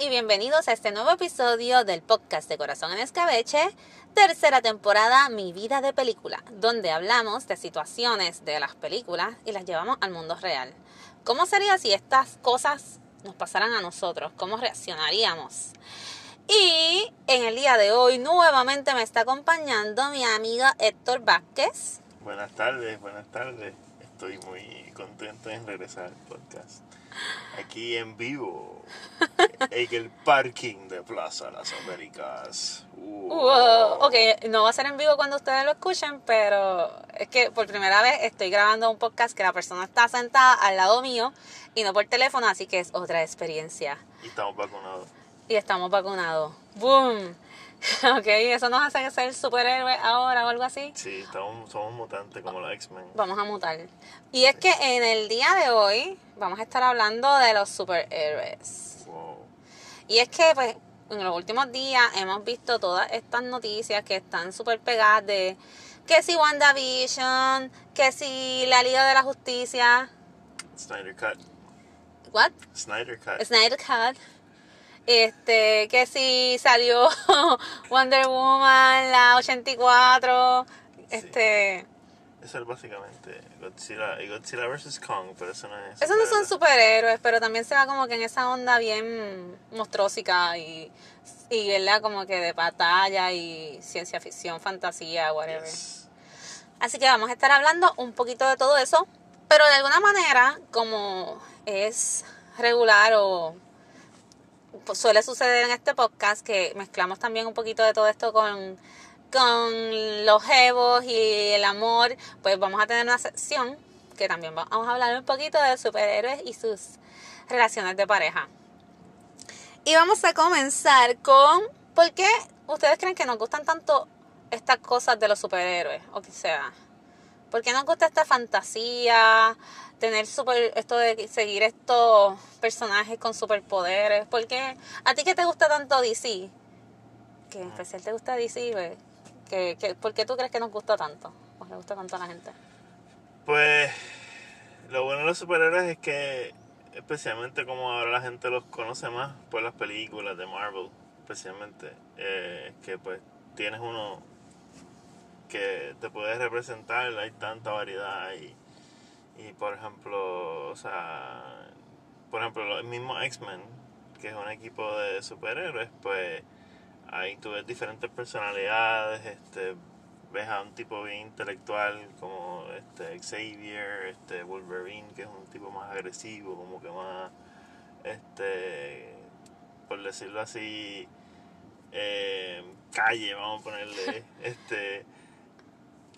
Y bienvenidos a este nuevo episodio del podcast de Corazón en Escabeche, tercera temporada Mi vida de película, donde hablamos de situaciones de las películas y las llevamos al mundo real. ¿Cómo sería si estas cosas nos pasaran a nosotros? ¿Cómo reaccionaríamos? Y en el día de hoy nuevamente me está acompañando mi amiga Héctor Vázquez. Buenas tardes, buenas tardes. Estoy muy contento en regresar al podcast. Aquí en vivo, en el parking de Plaza Las Américas. Uh. Wow. Ok, no va a ser en vivo cuando ustedes lo escuchen, pero es que por primera vez estoy grabando un podcast que la persona está sentada al lado mío y no por teléfono, así que es otra experiencia. Y estamos vacunados. Y estamos vacunados. ¡Boom! Ok, eso nos hace ser superhéroes ahora o algo así. Sí, estamos, somos mutantes como los X-Men. Vamos a mutar. Y es que en el día de hoy vamos a estar hablando de los superhéroes. Wow. Y es que, pues, en los últimos días hemos visto todas estas noticias que están súper pegadas de que si WandaVision, que si la Liga de la Justicia. Snyder Cut. ¿What? Snyder Cut. Snyder Cut. Este, que si salió Wonder Woman, la 84. Este. Eso es básicamente Godzilla y Godzilla vs. Kong, pero eso no es. Esos no son superhéroe. superhéroes, pero también se va como que en esa onda bien monstruosica y, y ¿verdad? como que de batalla y ciencia ficción, fantasía, whatever. Yes. Así que vamos a estar hablando un poquito de todo eso, pero de alguna manera, como es regular o suele suceder en este podcast, que mezclamos también un poquito de todo esto con, con los jevos y el amor, pues vamos a tener una sección que también vamos a hablar un poquito de superhéroes y sus relaciones de pareja. Y vamos a comenzar con, ¿por qué ustedes creen que nos gustan tanto estas cosas de los superhéroes? O sea, ¿por qué nos gusta esta fantasía? Tener super, esto de seguir estos personajes con superpoderes. ¿Por qué? ¿A ti qué te gusta tanto DC? Que en especial te gusta DC, güey. ¿Que, que, ¿Por qué tú crees que nos gusta tanto? ¿O le gusta tanto a la gente? Pues lo bueno de los superhéroes es que, especialmente como ahora la gente los conoce más por las películas de Marvel, especialmente, eh, que pues tienes uno que te puede representar, hay tanta variedad y, y por ejemplo, o sea, por ejemplo, el mismo X-Men, que es un equipo de superhéroes, pues ahí tú ves diferentes personalidades, este, ves a un tipo bien intelectual como este Xavier, este Wolverine, que es un tipo más agresivo, como que más, este, por decirlo así, eh, calle, vamos a ponerle, este,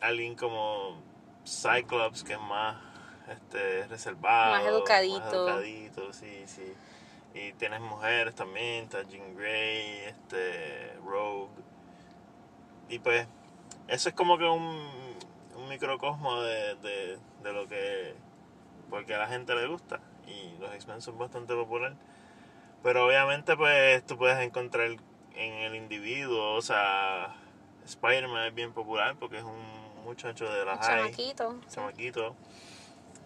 alguien como Cyclops, que es más, este, reservado, Más educadito. más educadito, sí, sí. Y tienes mujeres también, está Jean Grey, este, Rogue. Y pues, eso es como que un, un microcosmo de, de, de lo que, porque a la gente le gusta. Y los X-Men son bastante populares. Pero obviamente, pues, tú puedes encontrar en el individuo, o sea, Spider-Man es bien popular porque es un muchacho de la high chamaquito. chamaquito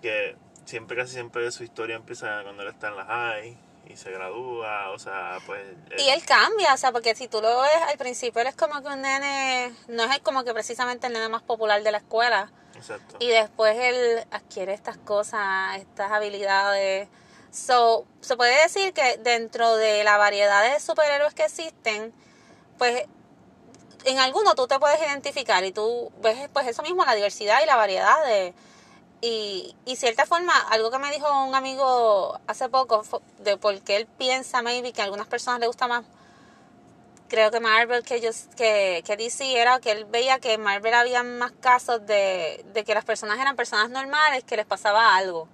que siempre casi siempre su historia empieza cuando él está en la high y se gradúa o sea pues Y él cambia, o sea, porque si tú lo ves al principio, él es como que un nene, no es como que precisamente el nene más popular de la escuela. exacto Y después él adquiere estas cosas, estas habilidades. So, se puede decir que dentro de la variedad de superhéroes que existen, pues en alguno tú te puedes identificar y tú ves pues eso mismo, la diversidad y la variedad de... Y, y cierta forma, algo que me dijo un amigo hace poco, de por qué él piensa maybe que a algunas personas le gusta más creo que Marvel que ellos que, que DC era que él veía que en Marvel había más casos de, de que las personas eran personas normales que les pasaba algo.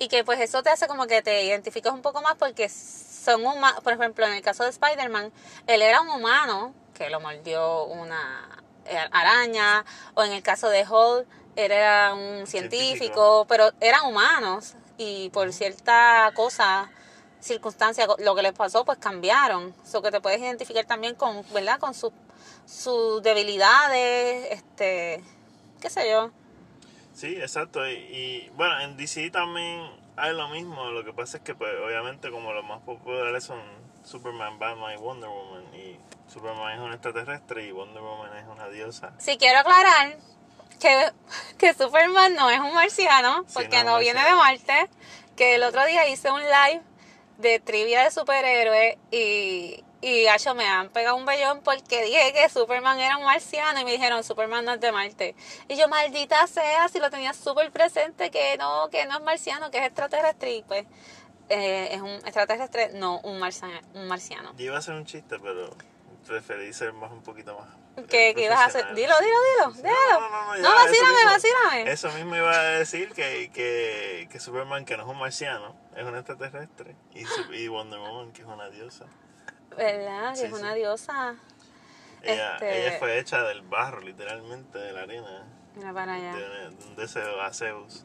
Y que pues eso te hace como que te identificas un poco más porque son humanos por ejemplo en el caso de Spider-Man él era un humano que lo mordió una eh, araña o en el caso de Hulk era un científico, Científico. pero eran humanos y por cierta cosa circunstancia lo que les pasó pues cambiaron. Eso que te puedes identificar también con verdad con sus sus debilidades este qué sé yo. Sí exacto. Y, y, bueno en DC también hay lo mismo, lo que pasa es que pues obviamente como los más populares son Superman, Batman y Wonder Woman. Y Superman es un extraterrestre y Wonder Woman es una diosa. Sí, quiero aclarar que, que Superman no es un marciano, Sí, porque no viene de. Marte. Que el otro día hice un live de trivia de superhéroes y, y gacho, me han pegado un bellón porque dije que Superman era un marciano y me dijeron Superman no es de Marte. Y yo, maldita sea, si lo tenía súper presente que no, que no es marciano, que es extraterrestre y pues eh, es un extraterrestre, no un marciano. Un marciano. Yo iba a hacer un chiste, pero preferí ser más un poquito más. ¿Qué, qué ibas a hacer? Dilo, dilo, dilo, dilo. No, no, no, No, ya, eso vacílame, mismo. vacílame. Eso mismo iba a decir que, que, que Superman, que no es un marciano, es un extraterrestre. Y, y Wonder Woman, que es una diosa. ¿Verdad? Que es sí. una diosa. Ella, Este- ella fue hecha del barro, literalmente, de la arena. Mira para allá. de, a Zeus.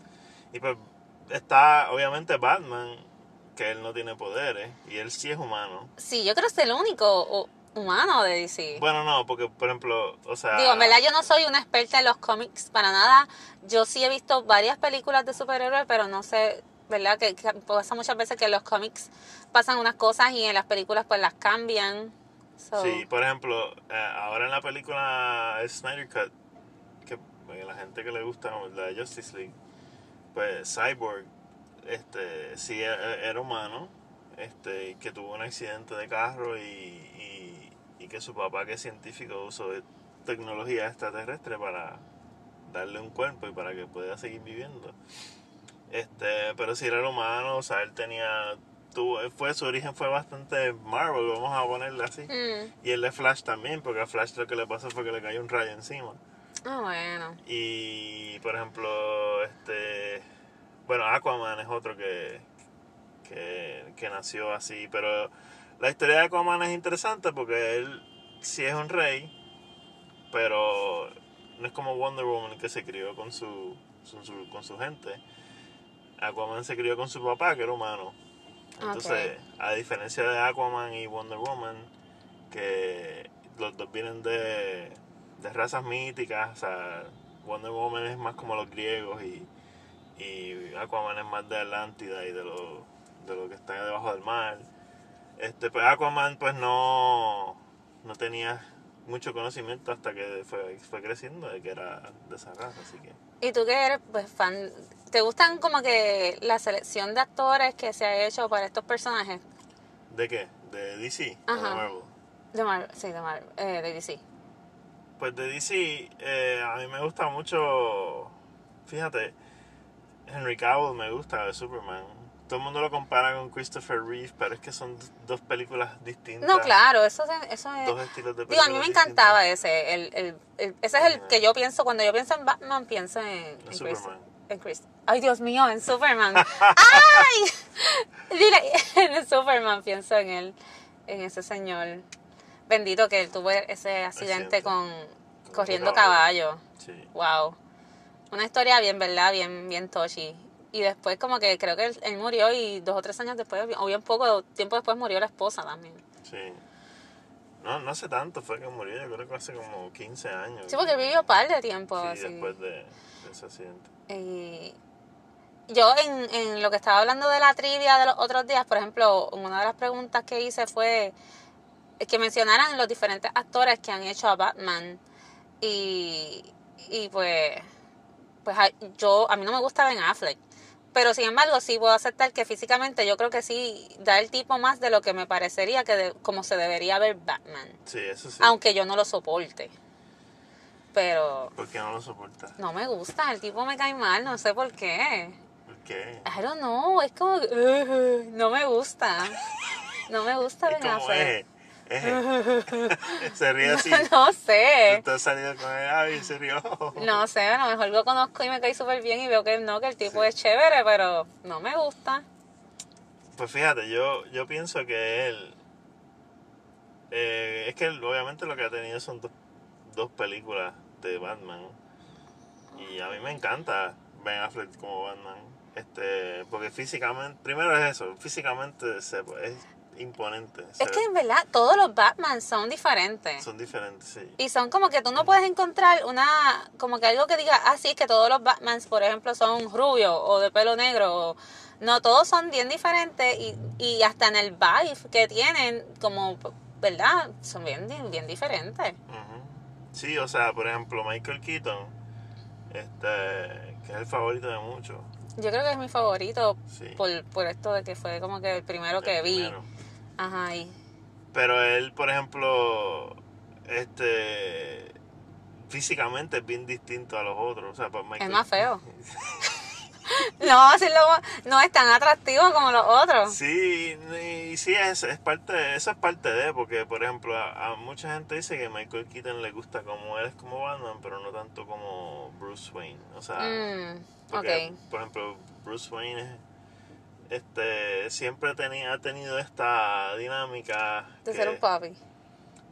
Y pues está, obviamente, Batman, que él no tiene poderes, y él sí es humano. Sí, yo creo que es el único o- humano de DC. Bueno, no, porque, por ejemplo, o sea... Digo, en verdad yo no soy una experta en los cómics para nada. Yo sí he visto varias películas de superhéroes, pero no sé, ¿verdad? Que, que pasa muchas veces que en los cómics pasan unas cosas y en las películas pues las cambian. So, Sí, por ejemplo, eh, ahora en la película Snyder Cut, que eh, la gente que le gusta la Justice League, pues Cyborg, este, sí e- era humano, este, que tuvo un accidente de carro y, y, y que su papá, que es científico, usó tecnología extraterrestre para darle un cuerpo y para que pueda seguir viviendo. Este, pero si era humano, o sea, él tenía, tuvo, fue, su origen fue bastante Marvel, vamos a ponerle así. Mm. Y el de Flash también, porque a Flash lo que le pasó fue que le cayó un rayo encima. Ah, bueno. Y, por ejemplo, este... Bueno, Aquaman es otro que, que, que nació así, pero la historia de Aquaman es interesante porque él sí es un rey, pero no es como Wonder Woman que se crió con su, su- su- con su gente. Aquaman se crió con su papá, que era humano. Entonces, a diferencia de Aquaman y Wonder Woman, que los dos vienen de, de razas míticas, o sea, Wonder Woman es más como los griegos y, y Aquaman es más de Atlántida y de lo, de lo que está debajo del mar. Este, pues Aquaman pues no, no tenía mucho conocimiento hasta que fue, fue creciendo de que era de esa raza, así que... ¿Y tú que eres pues fan? ¿Te gustan como que la selección de actores que se ha hecho para estos personajes? ¿De qué? ¿De DC? ¿O de Ajá. Marvel? De Marvel, sí, de Marvel, eh, de DC. Pues de DC, eh, a mí me gusta mucho, fíjate, Henry Cavill me gusta de Superman. Todo el mundo lo compara con Christopher Reeve, pero es que son dos películas distintas. No, claro, eso, es- eso es... Dos estilos de Digo, a mí me películas encantaba ese. El, el, el- ese es el que yo pienso, cuando yo pienso en Batman, pienso en, en Chris. Superman. En Chris. Ay, Dios mío, en Superman. ¡Ay! Dile, en Superman pienso en él, en ese señor. Bendito que él tuvo ese accidente con Con corriendo caballo. caballo. Sí. Wow. Una historia bien, ¿verdad? Bien, bien touchy. Y después como que creo que él, él murió y dos o tres años después, o bien poco tiempo después murió la esposa también. Sí. No, no hace tanto fue que murió, yo creo que hace como 15 años. Sí, porque él vivió un par de tiempo. Sí, así. después de, de ese accidente. Y yo en, en lo que estaba hablando de la trivia de los otros días, por ejemplo, una de las preguntas que hice fue que mencionaran los diferentes actores que han hecho a Batman. Y, y pues, pues yo, a mí no me gusta Ben Affleck. Pero sin embargo, sí puedo aceptar que físicamente yo creo que sí da el tipo más de lo que me parecería que de- como se debería ver Batman. Sí, eso sí. Aunque yo no lo soporte. Pero ¿Por qué no lo soportas? no me gusta, el tipo me cae mal, no sé por qué. ¿Por qué? I don't know, es como "Ugh", no me gusta. No me gusta Ben Affleck. Se ríe así. No sé. Tú has salido con él, ay, se rió. No sé, a lo mejor lo conozco y me cae súper bien y veo que no, que el tipo Sí. es chévere, pero no me gusta. Pues fíjate, yo, yo pienso que él. eh, es que él, obviamente lo que ha tenido son dos, dos películas de Batman. Y a mí me encanta Ben Affleck como Batman. Este, porque físicamente, primero es eso, físicamente se, es, imponente. Es que en verdad todos los Batman son diferentes. Son diferentes, sí. Y son como que tú no puedes encontrar una, como que algo que diga, ah, sí, es que todos los Batmans, por ejemplo, son rubios o de pelo negro. o- no, todos son bien diferentes y, y hasta en el vibe que tienen, como, ¿verdad? Son bien, bien diferentes. Sí, o sea, por ejemplo, Michael Keaton, este, que es el favorito de muchos. Yo creo que es mi favorito Sí. por, por esto de que fue como que el primero que vi. primero. Ajá, y Pero él, por ejemplo, este, físicamente es bien distinto a los otros. O sea, pues Michael- es más feo. no, sí lo- no es tan atractivo como los otros. Sí, y sí, es, es parte, eso es parte de, porque por ejemplo, a, a mucha gente dice que Michael Keaton le gusta como él es como Batman, pero no tanto como Bruce Wayne. O sea, Mm, porque, por ejemplo, Bruce Wayne es- este, siempre tenía, ha tenido esta dinámica. De que- ser un papi.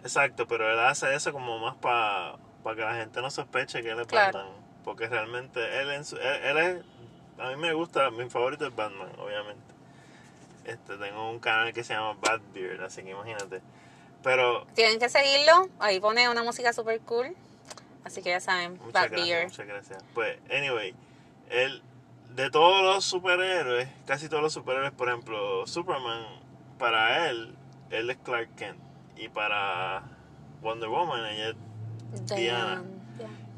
Exacto, pero él hace eso como más para que la gente no sospeche que él es Claro. Batman. Porque realmente él, en su- él, él es. A mí me gusta, mi favorito es Batman, obviamente. Este, tengo un canal que se llama Batbeard, así que imagínate. Pero Tienen que seguirlo. Ahí pone una música super cool. Así que ya saben, Muchas Bad gracias, Beer. muchas gracias. Pues, anyway, él, de todos los superhéroes, casi todos los superhéroes, por ejemplo, Superman, para él, él es Clark Kent. Y para Wonder Woman, ella es Diana.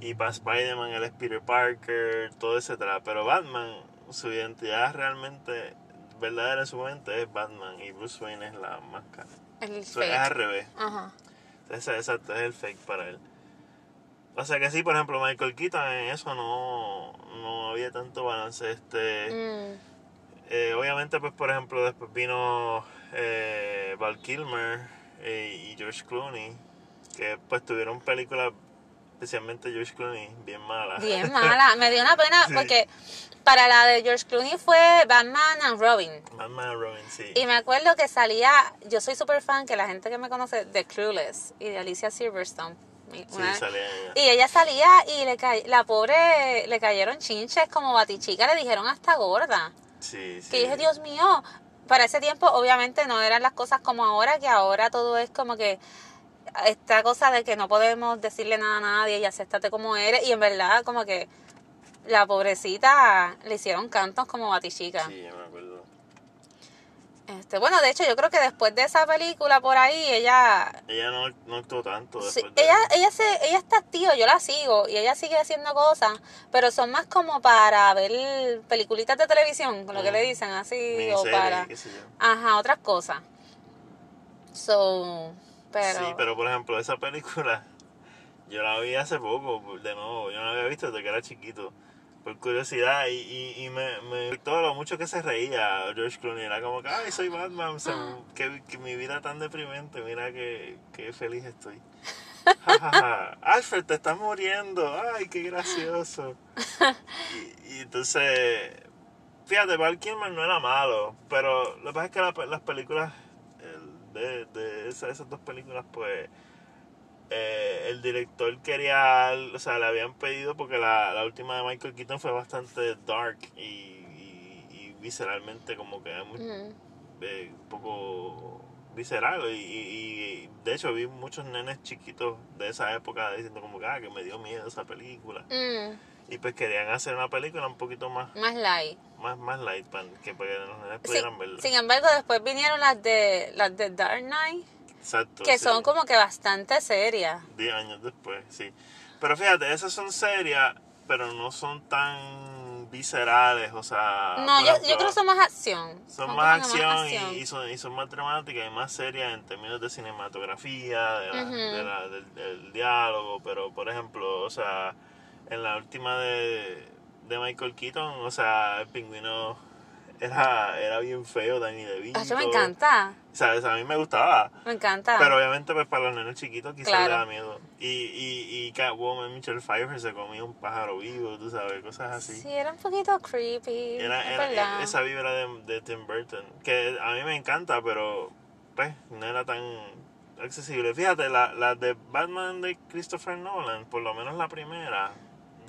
Y para Spider-Man él es Peter Parker, todo etcétera. Pero Batman, su identidad realmente verdadera en su mente es Batman y Bruce Wayne es la máscara. El Eso es fake. al revés. Ajá. Ese, exacto, es el fake para él. O sea que sí, por ejemplo, Michael Keaton en eso no, no había tanto balance. Este, Mm, eh, obviamente, pues por ejemplo, después vino eh, Val Kilmer eh, y George Clooney, que pues tuvieron películas, especialmente George Clooney, bien malas. bien mala. Me dio una pena Sí. porque para la de George Clooney fue Batman and Robin. Batman and Robin, sí. Y me acuerdo que salía, yo soy súper fan, que la gente que me conoce, de Clueless y de Alicia Silverstone. Mi- Sí, una- salía ella. y ella salía y le ca- la pobre le cayeron chinches como batichica, le dijeron hasta gorda. Sí, sí. Que dije, Dios mío, para ese tiempo obviamente no eran las cosas como ahora, que ahora todo es como que esta cosa de que no podemos decirle nada a nadie y acéptate como eres. Y en verdad como que la pobrecita le hicieron cantos como batichica. Sí, yo me acuerdo. Este, bueno, de hecho yo creo que después de esa película por ahí ella... Ella no, no actuó tanto sí, de ella, ella, se, ella está activa, yo la sigo y ella sigue haciendo cosas, pero son más como para ver peliculitas de televisión, con lo que Mm. le dicen así, o para... qué sé yo. Ajá, otras cosas. So, pero... Sí, pero por ejemplo, esa película, yo la vi hace poco, de nuevo, yo no la había visto desde que era chiquito, por curiosidad, y, y, y me, me gustó lo mucho que se reía George Clooney, era como que, ay, soy Batman, o sea, que, que mi vida tan deprimente, mira que, que feliz estoy. Ja, ja, ja. Alfred, te estás muriendo, ay, qué gracioso. Y, y entonces, fíjate, Val Kilmer no era malo, pero lo que pasa es que la- las películas el- de, de esa- esas dos películas, pues eh, el director quería, o sea, le habían pedido porque la, la última de Michael Keaton fue bastante dark y, y, y visceralmente como que muy, Ujú. eh, un poco visceral y, y- de hecho vi muchos nenes chiquitos de esa época diciendo como que, ah, que me dio miedo esa película Mm, y pues querían hacer una película un poquito más más light. más más light para que para que los nenes Sí, pudieran verla sin embargo, después vinieron las de las de Dark Knight, exacto que sí. son como que bastante serias. 10 años después, sí. Pero fíjate, esas son serias, pero no son tan viscerales, o sea... no, yo, ejemplo, yo creo que son más acción. Son más que acción, Y, y son, y son más dramáticas y más serias en términos de cinematografía, de la- Ujú. de la- del, del diálogo, pero por ejemplo, o sea, en la última de, de Michael Keaton, o sea, el pingüino era, era bien feo, Danny DeVito. Eso me encanta, ¿Sabes? A mí me gustaba. me encanta. Pero obviamente pues para los nenes chiquitos quizás Claro. le da miedo. Y, y, y Catwoman, Michelle Pfeiffer se comía un pájaro vivo, tú sabes, cosas así. sí, era un poquito creepy, Era, era- esa vibra de, de Tim Burton, que a mí me encanta, pero pues no era tan accesible. Fíjate, la, la de Batman de Christopher Nolan, por lo menos la primera,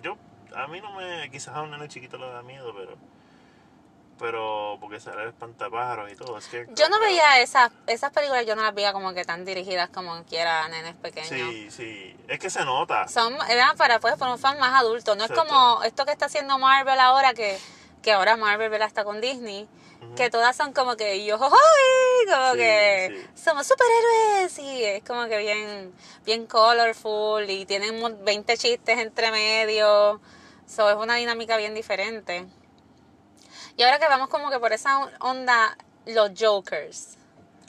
yo, a mí no me, quizás a un nene chiquito le da miedo, pero pero porque sale el espantapájaros y todo. Es que Yo no veía esas, esas películas, yo no las veía como que tan dirigidas como quiera nenes pequeños. Sí, sí. Es que se nota. Son, eran para, pues, para un fan más adulto. No es como esto que está haciendo Marvel ahora, que, que ahora Marvel ¿verdad? está con Disney, que todas son como que yo, como Sí, que sí. somos superhéroes y es como que bien, bien colorful y tienen mo- 20 chistes entre medio. So, es una dinámica bien diferente. Y ahora que vamos como que por esa onda, los Jokers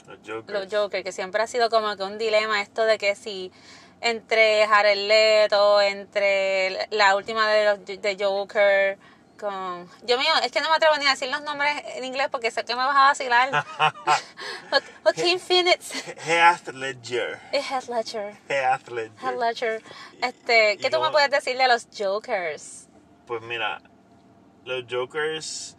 Los Jokers. los Joker, que siempre ha sido como que un dilema esto de que si entre Jared Leto, entre la última de los de Joker, con... Yo mío, es que no me atrevo ni a decir los nombres en inglés porque sé que me vas a vacilar. Jo- Joaquin Phoenix, Heath Ledger. Heath Ledger. Heath Ledger. Heath Ledger. Este, ¿qué tú me puedes decir de los Jokers? Pues mira, los Jokers.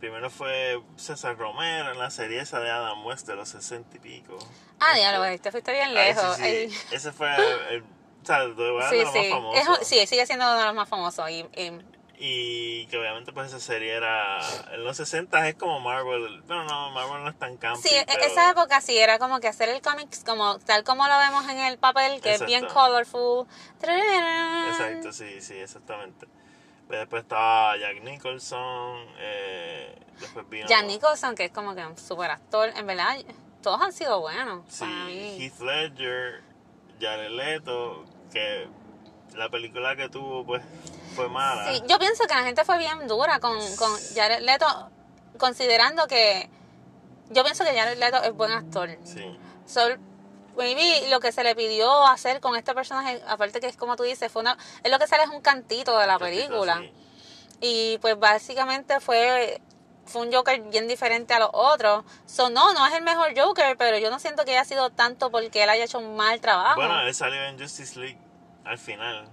Primero fue César Romero en la serie esa de Adam West de los 60 y pico. Ah, diablo, güey, te fuiste bien Ay, lejos. sí, sí. Ay. Ese fue el, el- o sea, de verdad, Sí, de lo sí. más Es famoso. un- sí, sigue siendo uno de los más famosos. Y, y- Y que obviamente pues esa serie era... En los 60 es como Marvel. Bueno, no, Marvel no es tan campi, Sí, e- pero- esa época sí era como que hacer el cómics como tal como lo vemos en el papel, que es bien colorful. Exacto, sí, sí, exactamente. Después estaba Jack Nicholson, eh, después vino... Jack Nicholson, que es como que un super actor, en verdad, todos han sido buenos Sí, para mí. Heath Ledger, Jared Leto, que la película que tuvo pues fue mala. Sí, yo pienso que la gente fue bien dura con, con Jared Leto, considerando que yo pienso que Jared Leto es buen actor. Sí, So, maybe lo que se le pidió hacer con este personaje, aparte que es como tú dices, fue una, es lo que sale es un cantito de la película. Y pues básicamente fue, fue un Joker bien diferente a los otros. So, no, no es el mejor Joker, pero yo no siento que haya sido tanto porque él haya hecho un mal trabajo. Bueno, él salió en Justice League al final.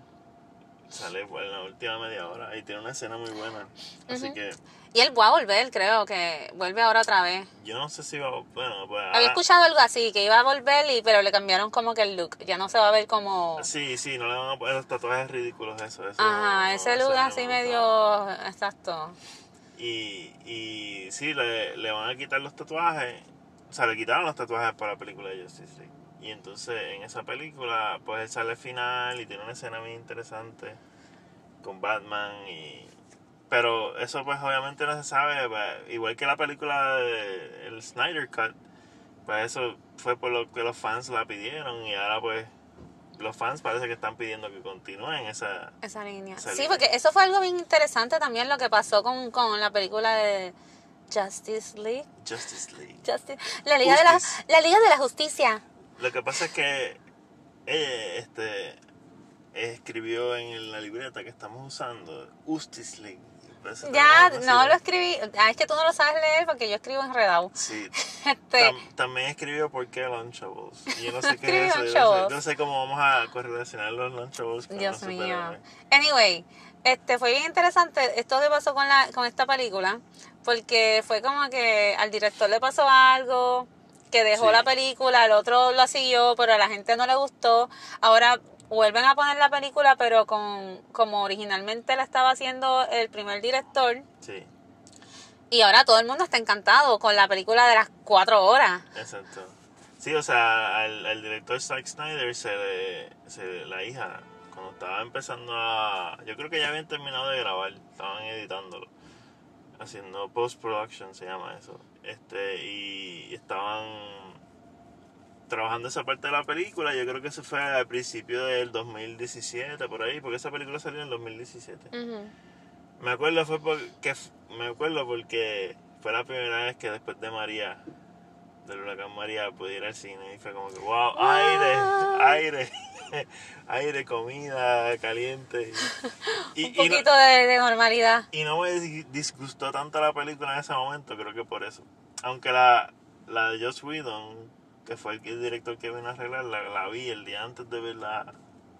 Sale pues, en la última media hora y tiene una escena muy buena. Así que y él va a volver, creo que vuelve ahora otra vez. yo no sé si va. Bueno, pues. Había ahora- escuchado algo así, que iba a volver, y, pero le cambiaron como que el look. Ya no se va a ver como... Sí, sí, no le van a poner los tatuajes ridículos, eso. eso Ajá, no- ese look así me medio... Exacto. Y, y sí, le, le van a quitar los tatuajes. O sea, le quitaron los tatuajes para la película de Justice League. Y entonces en esa película, pues él sale al final y tiene una escena muy interesante con Batman. y Pero eso, pues obviamente no se sabe. pues, igual que la película de el Snyder Cut, pues eso fue por lo que los fans la pidieron. Y ahora, pues, los fans parece que están pidiendo que continúen esa. Esa línea. Esa sí, línea. porque eso fue algo bien interesante también lo que pasó con, con la película de Justice League. Justice League. Justice, la, Liga de la, la Liga de la Justicia. Lo que pasa es que ella este, escribió en la libreta que estamos usando Justice League. Ya, no, lo escribí. Ah, es que tú no lo sabes leer porque yo escribo enredado. Sí. Este, Tam- también escribió por qué Lunchables. Yo no sé qué es eso. Escribe Yo no sé, Lunchables. no sé cómo vamos a correlacionar los Lunchables con Dios los mío. Anyway, este fue bien interesante esto que pasó con la con esta película, porque fue como que al director le pasó algo que dejó Sí. la película, el otro la siguió, pero a la gente no le gustó. Ahora vuelven a poner la película, pero con como originalmente la estaba haciendo el primer director. Sí, Y ahora todo el mundo está encantado con la película de las cuatro horas. exacto. Sí, o sea, al, al director Zack Snyder se le, se la hija, cuando estaba empezando a... Yo creo que ya habían terminado de grabar, estaban editándolo. haciendo post-production, se llama eso. Este, y estaban trabajando esa parte de la película. Yo creo que eso fue al principio del 2017, por ahí, porque esa película salió en el 2017. Ujú. Me acuerdo fue porque me acuerdo porque fue la primera vez que después de María, del huracán María, pude ir al cine y fue como que wow, aire, aire, aire, comida caliente. Y, Un y no- poquito de, de normalidad. y no me dis- disgustó tanto la película en ese momento, creo que por eso. Aunque la, la de Joss Whedon, que fue el, director que vino a arreglarla, la vi el día antes de ver la,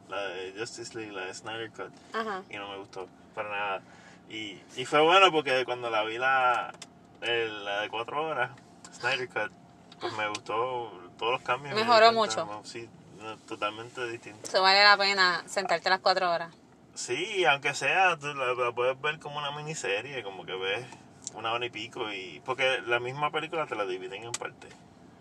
la de Justice League, la de Snyder Cut, Ajá. y no me gustó para nada. Y, y fue bueno porque cuando la vi la, el- la de cuatro horas, Snyder Cut, pues me gustó todos los cambios. Mejoró mucho. Sí, totalmente distinto. Eso vale la pena sentarte las cuatro horas. Sí, aunque sea, tú la, la puedes ver como una miniserie, como que ves una hora y pico. y Porque la misma película te la dividen en parte.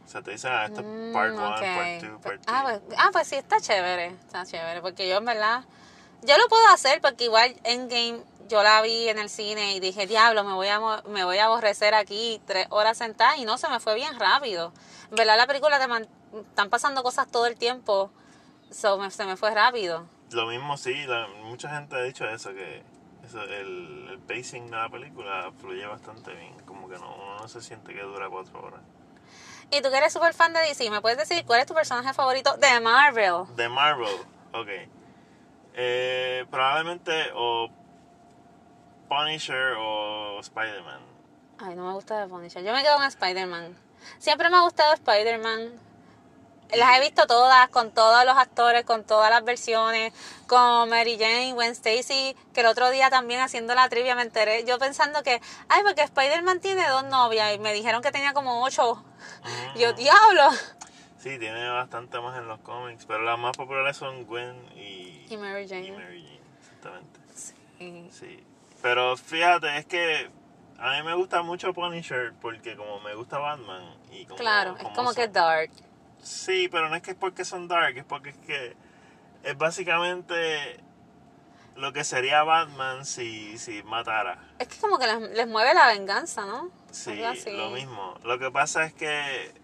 O sea, te dicen, ah, esto es part 1, Mm, ok. part 2, part 3. Ah pues, ah, pues sí, está chévere. Está chévere. Porque yo, en verdad, yo lo puedo hacer porque igual Endgame yo la vi en el cine y dije, diablo, me voy a, me voy a aborrecer aquí tres horas sentada y no, se me fue bien rápido. En verdad, la película te man- están pasando cosas todo el tiempo. So, me- se me fue rápido. Lo mismo sí, la- mucha gente ha dicho eso, que eso, el, el pacing de la película fluye bastante bien. Como que no, uno no se siente que dura cuatro horas. Y tú que eres súper fan de DC, ¿me puedes decir cuál es tu personaje favorito de Marvel? De Marvel, ok. Eh, probablemente o Punisher o Spider-Man. Ay, no me gusta de Punisher. Yo me quedo con Spider-Man. Siempre me ha gustado Spider-Man. Las he visto todas, con todos los actores, con todas las versiones, con Mary Jane, Gwen Stacy, que el otro día también haciendo la trivia me enteré, yo pensando que, ay, porque Spider-Man tiene dos novias y me dijeron que tenía como ocho. Yo, diablo. Sí, tiene bastante más en los cómics, pero las más populares son Gwen y, Y Mary Jane. y Mary Jane, exactamente. Y- Sí. Pero fíjate, es que a mí me gusta mucho Punisher porque como me gusta Batman y como, claro, es como son- que dark. Sí, pero no es que es porque son dark, es porque es que es básicamente lo que sería Batman si, si matara. Es que como que les, les mueve la venganza, ¿no? Sí, lo mismo. Lo que pasa es que,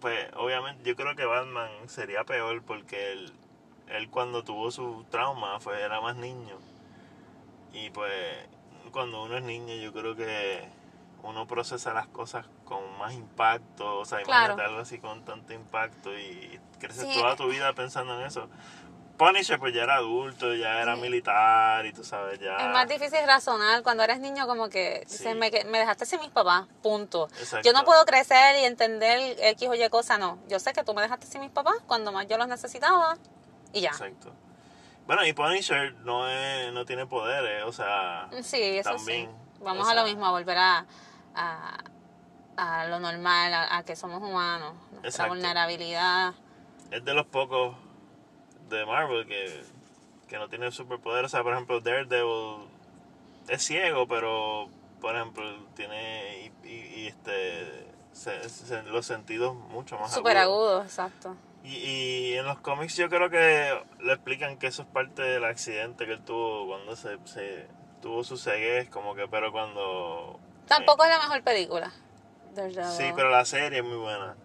pues, obviamente, yo creo que Batman sería peor porque él, él cuando tuvo su trauma fue era más niño. Y pues, cuando uno es niño, yo creo que uno procesa las cosas con más impacto. O sea, Claro. imagínate algo así con tanto impacto y creces Sí. toda tu vida pensando en eso. Punisher, pues ya era adulto, ya era militar y tú sabes, ya. Es más difícil razonar cuando eres niño como que Sí. dices, me, me dejaste sin mis papás, punto. Exacto. Yo no puedo crecer y entender X o Y cosa, no. Yo sé que tú me dejaste sin mis papás cuando más yo los necesitaba y ya. Exacto. Bueno, y Punisher no, es, no tiene poderes, o sea... Sí, eso También, sí. Vamos o a lo mismo, a volver a, a, a lo normal, a, a que somos humanos, nuestra Exacto. vulnerabilidad. Es de los pocos de Marvel que, que no tiene superpoderes. O sea, por ejemplo, Daredevil es ciego, pero, por ejemplo, tiene y, y- y, este se- se- los sentidos mucho más Súper agudos. agudo, exacto. Y, y en los cómics yo creo que le explican que eso es parte del accidente que él tuvo cuando se, se tuvo su ceguez, como que, pero cuando... Tampoco es la mejor película. Sí, pero la serie es muy buena.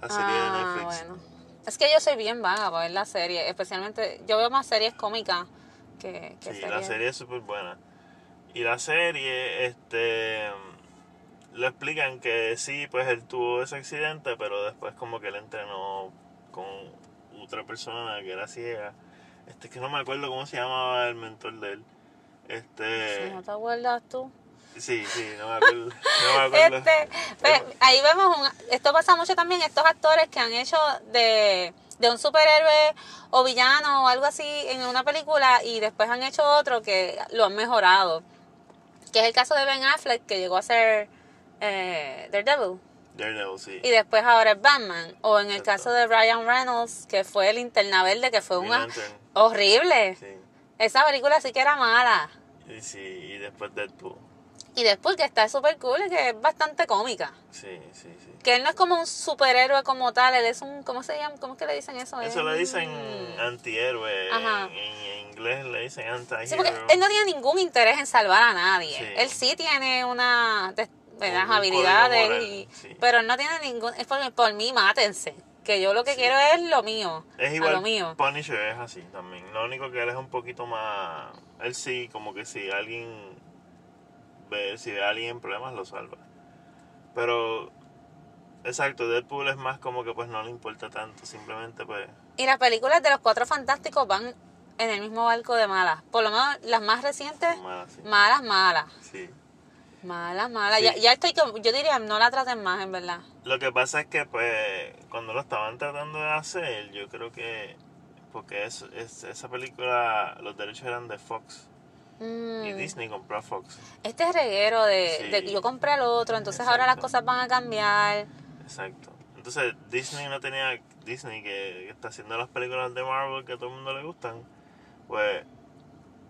La serie ah, de Netflix. bueno. Es que yo soy bien vaga para ver la serie, especialmente yo veo más series cómicas que, que Sí, series. la serie es súper buena. Y la serie, este, le explican que sí, pues él tuvo ese accidente, pero después como que él entrenó con otra persona que era ciega. Este, que no me acuerdo cómo se llamaba el mentor de él. Este, Si no te acuerdas tú. Sí, sí, no me acuerdo. No me acuerdo. Este, pues, ahí vemos, un, esto pasa mucho también, estos actores que han hecho de, de un superhéroe o villano o algo así en una película y después han hecho otro que lo han mejorado. Que es el caso de Ben Affleck, que llegó a ser eh, Daredevil. Daredevil, sí. Y después ahora es Batman. O en el Exacto. caso de Ryan Reynolds, que fue el Linterna Verde, que fue una horrible. sí. Esa película sí que era mala. Y, sí, y después Deadpool. Y después que está súper cool y que es bastante cómica. Sí, sí, sí. Que él no es como un superhéroe como tal, él es un, ¿cómo se llama? ¿Cómo es que le dicen eso? Eso Es le dicen antihéroe. Ajá. En, en inglés le dicen anti-hero. Sí, porque él no tiene ningún interés en salvar a nadie. Sí. Él sí tiene una, de- habilidades, código moral, y, sí. pero él no tiene ningún... Es por, por mí, mátense. Que yo lo que quiero es lo mío. Es a igual, lo mío. Punisher es así también. Lo único que él es un poquito más... Él sí, como que si alguien ve, si ve a alguien en problemas, lo salva. Pero, exacto, Deadpool es más como que pues no le importa tanto, simplemente pues... Y las películas de los Cuatro Fantásticos van en el mismo barco de malas. Por lo menos las más recientes, Mal así. malas, malas. Sí. Malas, malas. Sí. Ya, ya estoy, yo diría, no la traten más, en verdad. Lo que pasa es que pues cuando lo estaban tratando de hacer, yo creo que... Porque es, es- esa película, los derechos eran de Fox. Mm. Y Disney compró a Fox. Este reguero de, Sí. de yo compré al otro, entonces ahora las cosas van a cambiar. Exacto. Entonces Disney no tenía, Disney que, que está haciendo las películas de Marvel que a todo el mundo le gustan, pues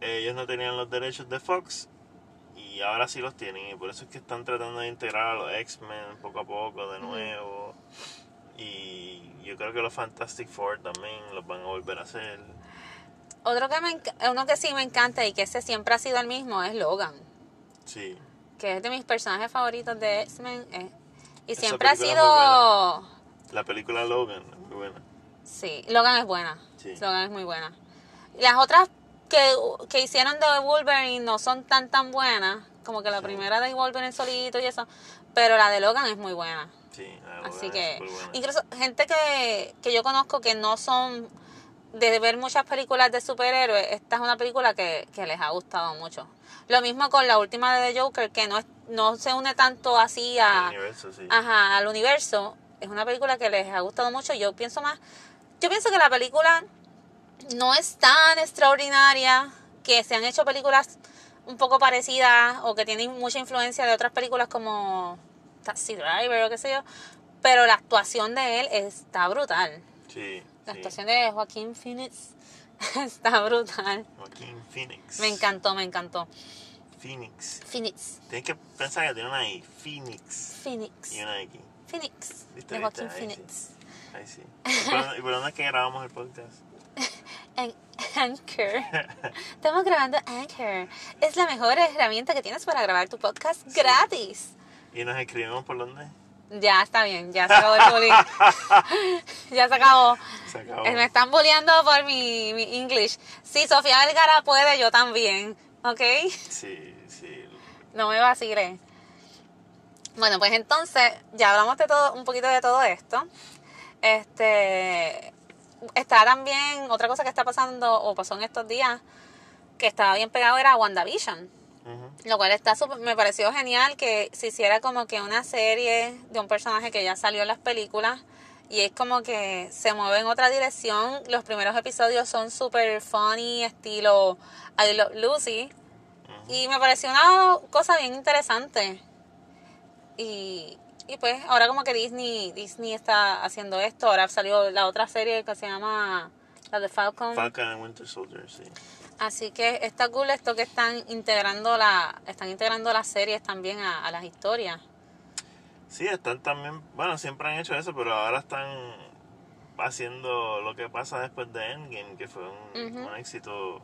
ellos no tenían los derechos de Fox y y ahora sí los tienen y por eso es que están tratando de integrar a los X-Men poco a poco de nuevo. Y yo creo que los Fantastic Four también los van a volver a hacer. Otro que me, uno que sí me encanta y que ese siempre ha sido el mismo es Logan, Sí. que es de mis personajes favoritos de X-Men. eh, y siempre ha sido... La película Logan es muy buena. Sí, Logan es buena. Sí. Logan es muy buena. Las otras que, que hicieron de Wolverine no son tan tan buenas, como que la Sí. primera de Wolverine solito y eso, pero la de Logan es muy buena. Sí, la Logan Así que, incluso gente que, que yo conozco que no son de ver muchas películas de superhéroes, esta es una película que, que les ha gustado mucho. Lo mismo con la última de The Joker, que no, es, no se une tanto así a, universo, sí. ajá, al universo. Es una película que les ha gustado mucho. Yo pienso más, yo pienso que la película no es tan extraordinaria, que se han hecho películas un poco parecidas o que tienen mucha influencia de otras películas como Taxi Driver o qué sé yo, pero la actuación de él está brutal. Sí, La sí. actuación de Joaquín Phoenix está brutal. Joaquín Phoenix. Me encantó, me encantó. Phoenix. Phoenix, Tienes que pensar que tiene una I. Phoenix. Phoenix, Y una X. Phoenix, ¿Viste, de Joaquín viste? Ahí sí. Phoenix. Ahí sí. ¿Y por, dónde- y por dónde es que grabamos el podcast? En Anchor. Estamos grabando Anchor. Es la mejor herramienta que tienes para grabar tu podcast gratis. ¿Y nos escribimos por dónde? Ya está bien, ya se acabó el bullying. ya se acabó. Se acabó. Eh, Me están bulleando por mi, mi English. Si Sofía Vergara puede, yo también. ¿Ok? Sí, sí. No me vacile. Bueno, pues entonces, ya hablamos de todo, un poquito de todo esto. Este está también otra cosa que está pasando, o pasó en estos días, que estaba bien pegado era WandaVision. Lo cual está súper- me pareció genial que se hiciera como que una serie de un personaje que ya salió en las películas y es como que se mueve en otra dirección. Los primeros episodios son súper funny, estilo I Love Lucy. Y me pareció una cosa bien interesante. Y, y pues ahora como que Disney, Disney está haciendo esto. Ahora salió la otra serie que se llama la de Falcon. Falcon and Winter Soldier, sí. Así que está cool esto que están integrando la, están integrando las series también a, a las historias. Sí, están también, bueno, siempre han hecho eso, pero ahora están haciendo lo que pasa después de Endgame, que fue un, éxito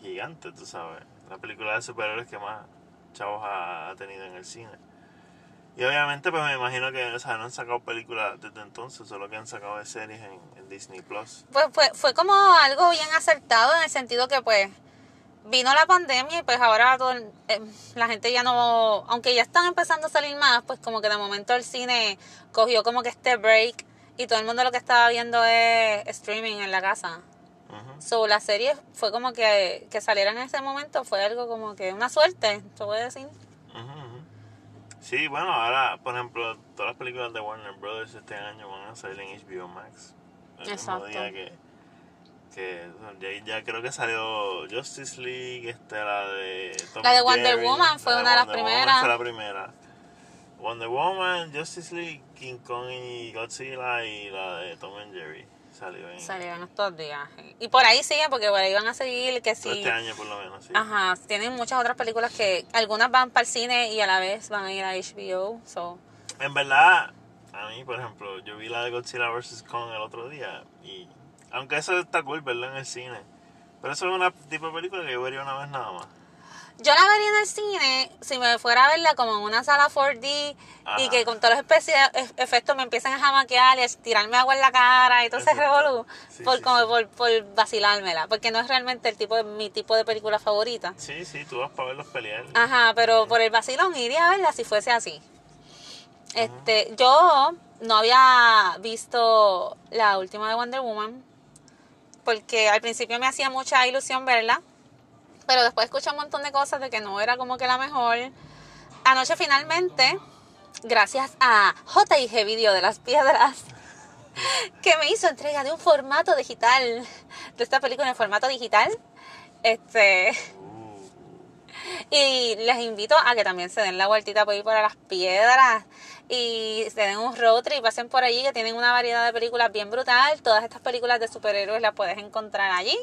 gigante, tú sabes. La película de superhéroes que más chavos ha, ha tenido en el cine. Y obviamente, pues me imagino que, o sea, no han sacado películas desde entonces, solo que han sacado de series en, en Disney Plus. Pues fue, fue como algo bien acertado en el sentido que pues vino la pandemia y pues ahora todo eh, la gente ya no, aunque ya están empezando a salir más, pues como que de momento el cine cogió como que este break y todo el mundo lo que estaba viendo es streaming en la casa. So, la serie fue como que, que saliera en ese momento, fue algo como que una suerte, se puede decir. Sí, bueno, ahora, por ejemplo, todas las películas de Warner Brothers este año van a salir en HBO Max. El Exacto. mismo día que, que ya, ya creo que salió Justice League, este, la de Tom La de Wonder Jerry, Woman fue la una de las primeras. fue la primera. Wonder Woman, Justice League, King Kong y Godzilla y la de Tom and Jerry salió en Salieron estos días. Y por ahí siguen, porque por ahí van a seguir, que sí. este año por lo menos, sí. Ajá, tienen muchas otras películas que algunas van para el cine y a la vez van a ir a HBO. So. En verdad, a mí, por ejemplo, yo vi la de Godzilla vs. Kong el otro día y aunque eso está cool verlo en el cine, pero eso es una tipo de película que yo vería una vez nada. Yo la vería en el cine si me fuera a verla como en una sala 4D y que con todos los especia- e- efectos me empiezan a jamaquear y a tirarme agua en la cara y todo ese revolú. Sí, por, sí, como sí. Por, por vacilármela, porque no es realmente el tipo de, mi tipo de película favorita. Sí, sí, tú vas para verlos pelear. Ajá, pero por el vacilón iría a verla si fuese así. Este, yo no había visto la última de Wonder Woman porque al principio me hacía mucha ilusión verla, pero después escuché un montón de cosas de que no era como que la mejor. Anoche finalmente, gracias a J.I.G. Video de las Piedras, que me hizo entrega de un formato digital, de esta película en formato digital, este, y les invito a que también se den la vueltita por ir por las piedras y se den un road trip, pasen por allí que tienen una variedad de películas bien brutal. Todas estas películas de superhéroes las puedes encontrar allí.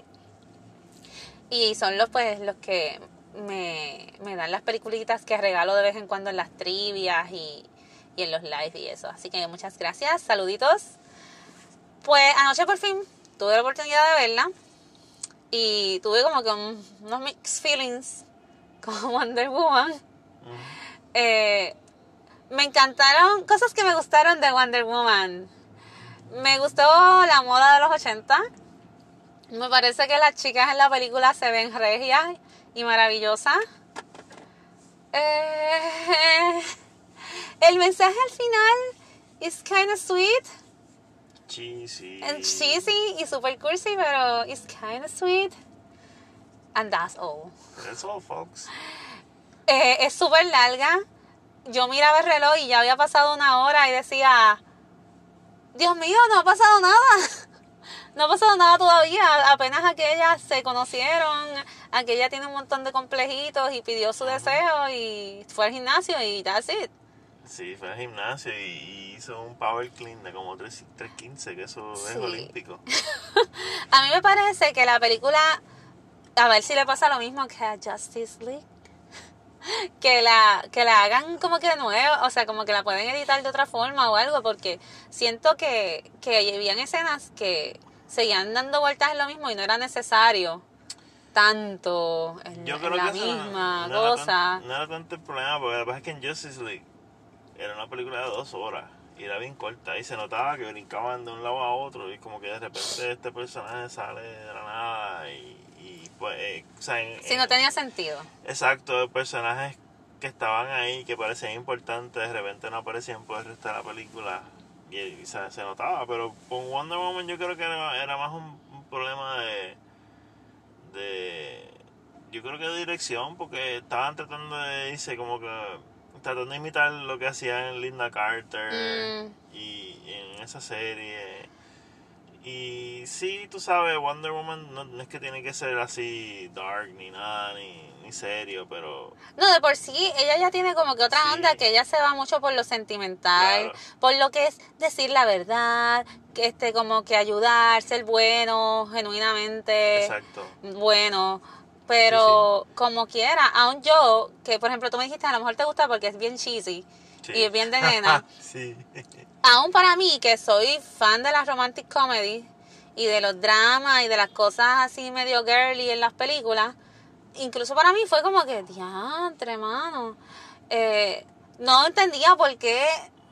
Y son los pues los que me, me dan las peliculitas que regalo de vez en cuando en las trivias y, y en los live y eso. Así que muchas gracias, saluditos. Pues anoche por fin tuve la oportunidad de verla y tuve como que un- unos mixed feelings con Wonder Woman. Eh, me encantaron cosas que me gustaron de Wonder Woman. Me gustó la moda de los 80. Me parece que las chicas en la película se ven regias y maravillosas. Eh, el mensaje al final is kind of sweet. Cheesy. Es cheesy y super cursi, pero it's kind of sweet. And that's all. That's all, folks. Eh, es súper larga. Yo miraba el reloj y ya había pasado una hora y decía, Dios mío, no ha pasado nada. No ha pasado nada todavía. Apenas aquellas se conocieron, aquella tiene un montón de complejitos y pidió su deseo y fue al gimnasio y that's it. Sí, fue al gimnasio y, hizo un power clean de como 3, 315, que eso Sí. es olímpico. A mí me parece que la película, a ver si le pasa lo mismo que a Justice League, que la, que la hagan como que de nuevo, o sea, como que la pueden editar de otra forma o algo, porque siento que, que habían escenas que seguían dando vueltas en lo mismo y no era necesario tanto en, Yo en creo la que eso no- misma no, era cosa. tan- no era tanto el problema, porque que pasa es que en Justice League era una película de dos horas y era bien corta y se notaba que brincaban de un lado a otro y como que de repente este personaje sale de la nada y, y pues, eh, o sea, en- Si en- no tenía sentido. Exacto, personajes que estaban ahí, que parecían importantes, de repente no aparecían por el resto de la película y, se, se notaba, pero con Wonder Woman yo creo que era, era más un, un problema de, de, yo creo que de dirección, porque estaban tratando de irse como que, tratando de imitar lo que hacían Linda Carter Mm. y en esa serie. Y sí, tú sabes, Wonder Woman no, no es que tiene que ser así dark ni nada, ni, ni serio, pero No, de por sí, ella ya tiene como que otra Sí. onda, que ella se va mucho por lo sentimental, Claro. por lo que es decir la verdad, que este como que ayudar, ser bueno, genuinamente exacto. bueno, pero como quiera, aún yo, que por ejemplo tú me dijiste a lo mejor te gusta porque es bien cheesy y es bien de nena, sí. Aún para mí que soy fan de las romantic comedy y de los dramas y de las cosas así medio girly en las películas, incluso para mí fue como que, diantre, mano. Eh, no entendía por qué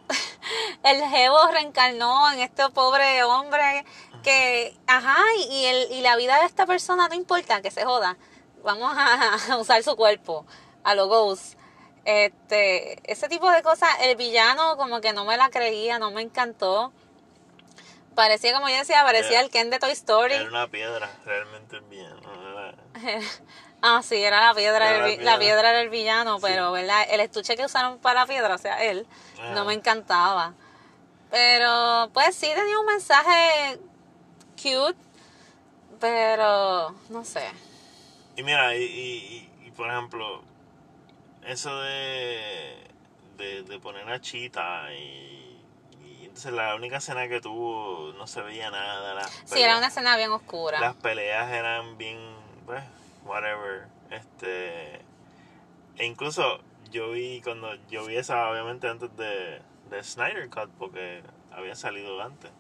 el jevo reencarnó en este pobre hombre que, ajá, y, el, y la vida de esta persona no importa, que se joda. Vamos a, usar su cuerpo, a los ghosts. Este, ese tipo de cosas, el villano como que no me la creía, no me encantó. Parecía, como yo decía, parecía Era- el Ken de Toy Story. Era una piedra, realmente bien. no era- Ah, sí, era la piedra, Era del la piedra. era el villano, Sí. pero ¿verdad? el estuche que usaron para la piedra, o sea, él, Ajá. no me encantaba. Pero, pues sí tenía un mensaje cute, pero no sé. Y mira, y, y, y, y, por ejemplo, eso de, de, de poner a Chita y, y entonces la única escena que tuvo no se veía nada. Las Sí, era una escena bien oscura. Las peleas eran bien, pues, whatever. Este, e incluso yo vi cuando yo vi esa obviamente antes de, de Snyder Cut porque había salido antes.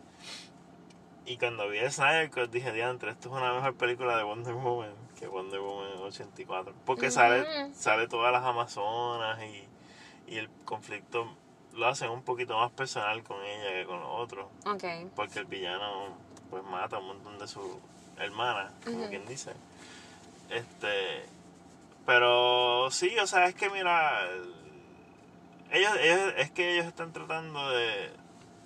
Y cuando vi el Snyder Cut dije, diantre, esto es una mejor película de Wonder Woman que Wonder Woman 84. Porque sale, Ujú. sale todas las Amazonas y, y el conflicto lo hacen un poquito más personal con ella que con los otros porque el villano pues mata a un montón de sus hermanas, como quien dice. Este, pero sí, o sea, es que mira, ellos, ellos es que ellos están tratando de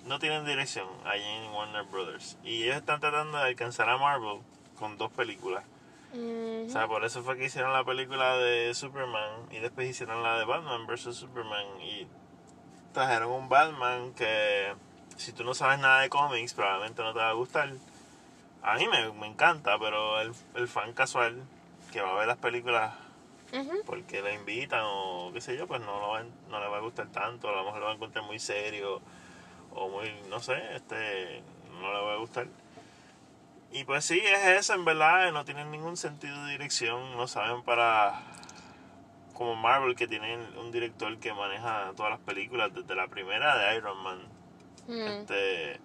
no tienen dirección ahí en Warner Brothers y ellos están tratando de alcanzar a Marvel con dos películas. O sea, por eso fue que hicieron la película de Superman y después hicieron la de Batman vs. Superman y trajeron un Batman que si tú no sabes nada de cómics probablemente no te va a gustar. A mí me, me encanta, pero el, el fan casual que va a ver las películas porque le invitan o qué sé yo, pues no, lo va, no le va a gustar tanto, a lo mejor lo va a encontrar muy serio o muy, no sé, este, no le va a gustar. Y pues sí, es eso en verdad, no tienen ningún sentido de dirección, no saben para, como Marvel, que tiene un director que maneja todas las películas, desde la primera de Iron Man, Mm. este,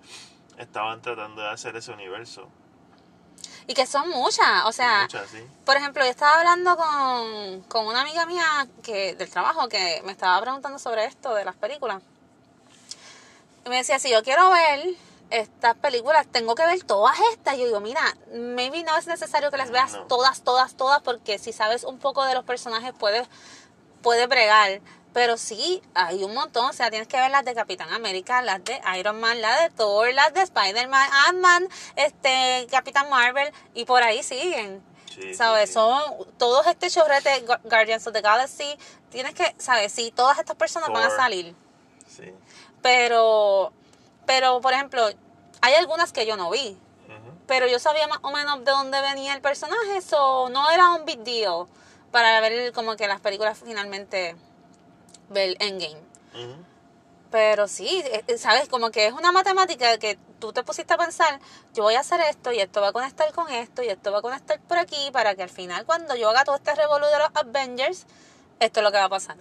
estaban tratando de hacer ese universo. Y que son muchas, o sea, Muchas, sí. por ejemplo, yo estaba hablando con, con una amiga mía que del trabajo que me estaba preguntando sobre esto de las películas. Y me decía, si yo quiero ver estas películas, tengo que ver todas estas. Yo digo, mira, maybe no es necesario que las veas No. todas, todas, todas, porque si sabes un poco de los personajes puedes, puedes bregar. Pero sí, hay un montón. O sea, tienes que ver las de Capitán América, las de Iron Man, las de Thor, las de Spider-Man, Ant-Man, este, Capitán Marvel, y por ahí siguen. Sí, ¿Sabes? sí. Son todos este chorrete Gu- Guardians of the Galaxy. Tienes que, ¿sabes? Sí, todas estas personas van a salir. Sí. Pero, pero, por ejemplo, hay algunas que yo no vi. Pero yo sabía más o menos de dónde venía el personaje. Eso no era un big deal para ver como que las películas finalmente ver Endgame. Pero sí, eh, ¿sabes? Como que es una matemática que tú te pusiste a pensar, yo voy a hacer esto y esto va a conectar con esto y esto va a conectar por aquí para que al final cuando yo haga todo este revolú de los Avengers, esto es lo que va a pasar.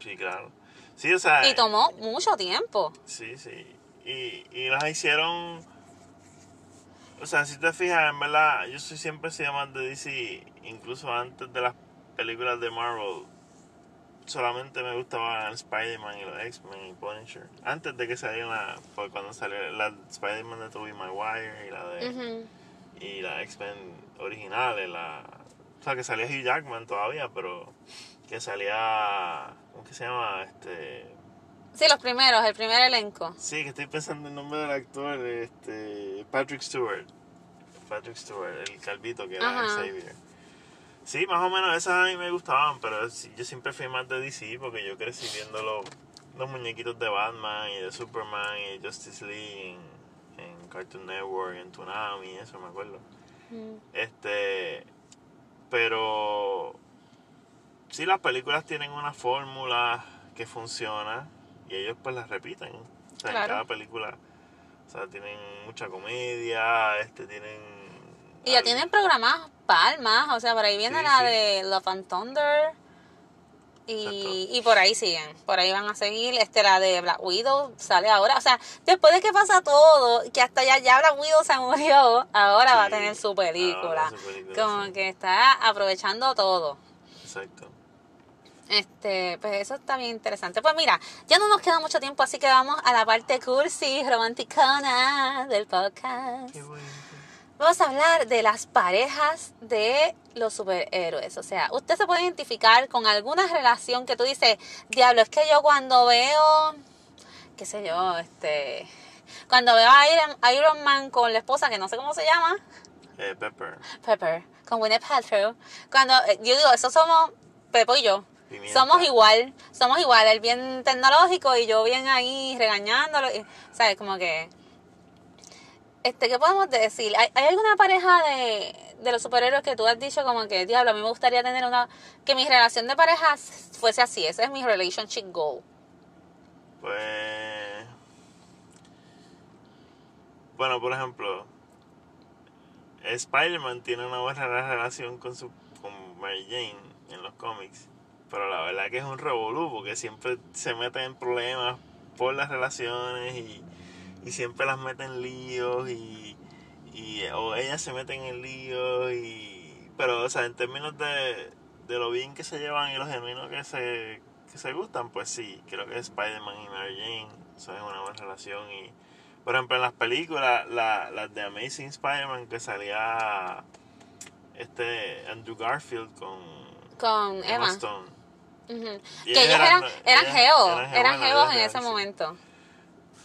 Sí, claro. Sí, o sea. Y tomó mucho tiempo. Sí, sí. Y, y las hicieron. O sea, si te fijas, en verdad, yo soy siempre sido más de DC, incluso antes de las películas de Marvel. Solamente me gustaban Spider-Man y los X-Men y Punisher. Antes de que salieran la. Pues cuando salió la Spider-Man de Tobey Maguire y la de. Y la X-Men originales, la. O sea, que salía Hugh Jackman todavía, pero. Que salía. ¿Cómo que se llama? Este. Sí, los primeros, el primer elenco. Sí, que estoy pensando en el nombre del actor, este, Patrick Stewart. Patrick Stewart, el calvito que era Ajá. Xavier. Sí, más o menos esas a mí me gustaban, pero yo siempre fui más de DC porque yo crecí viendo los, los muñequitos de Batman y de Superman y de Justice League en, en Cartoon Network, en Toonami, eso me acuerdo. Mm. Este, pero sí las películas tienen una fórmula que funciona y ellos pues las repiten. O sea, Claro. en cada película, o sea, tienen mucha comedia, este, tienen... Y ya algo- tienen programadas palmas, o sea, por ahí viene Sí, la sí. de Love and Thunder. Y, y por ahí siguen, por ahí van a seguir, este la de Black Widow sale ahora, o sea, después de que pasa todo, que hasta ya, ya Black Widow se murió, ahora va a tener su película, ahora su película, como sí. que está aprovechando todo. Exacto. Este, pues eso está bien interesante. Pues mira, ya no nos queda mucho tiempo, así que vamos a la parte cursi, romanticona del podcast. Qué. Vamos a hablar de las parejas de los superhéroes. O sea, usted se puede identificar con alguna relación que tú dices, diablo, es que yo cuando veo, qué sé yo, este, cuando veo a Iron, a Iron Man con la esposa, que no sé cómo se llama, Eh, Pepper. Pepper, con Gwyneth Paltrow, cuando, eh, yo digo, eso somos Pepo y yo. Pimienta. Somos igual, somos igual, él bien tecnológico y yo bien ahí regañándolo, y, ¿sabes? Como que... Este, ¿qué podemos decir? ¿Hay, hay alguna pareja de, de los superhéroes que tú has dicho como que, diablo, a mí me gustaría tener una... Que mi relación de pareja fuese así, ese es mi relationship goal. Pues... Bueno, por ejemplo, Spider-Man tiene una buena relación con su con Mary Jane en los cómics, pero la verdad que es un revolú porque siempre se meten en problemas por las relaciones y, y siempre las meten en líos y, y o ellas se meten en líos y pero o sea en términos de, de lo bien que se llevan y lo genuino que se que se gustan pues sí creo que Spider-Man y Mary Jane son una buena relación y por ejemplo en las películas la, las de Amazing Spider-Man que salía este Andrew Garfield con Con Emma Emma. Stone Que ellos eran, eran geos, eran eran geos en ese sí. momento.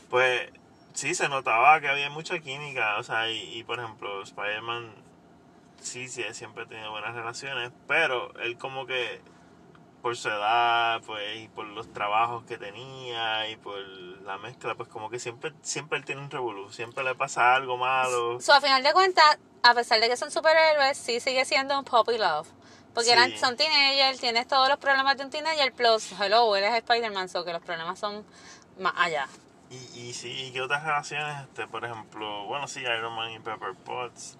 Pues sí, se notaba que había mucha química, o sea, y, y, por ejemplo, Spider-Man sí, sí, siempre ha tenido buenas relaciones, pero él como que por su edad, pues, y por los trabajos que tenía, y por la mezcla, pues como que siempre, siempre él tiene un revolú, siempre le pasa algo malo. So, a final de cuentas, a pesar de que son superhéroes, sí sigue siendo un puppy love. Porque Sí. eran, son teenagers, tienes todos los problemas de un teenager, plus, hello, él es Spider-Man, so que los problemas son más allá. Y, y sí, ¿y qué otras relaciones? Este, por ejemplo, bueno, sí, Iron Man y Pepper Potts.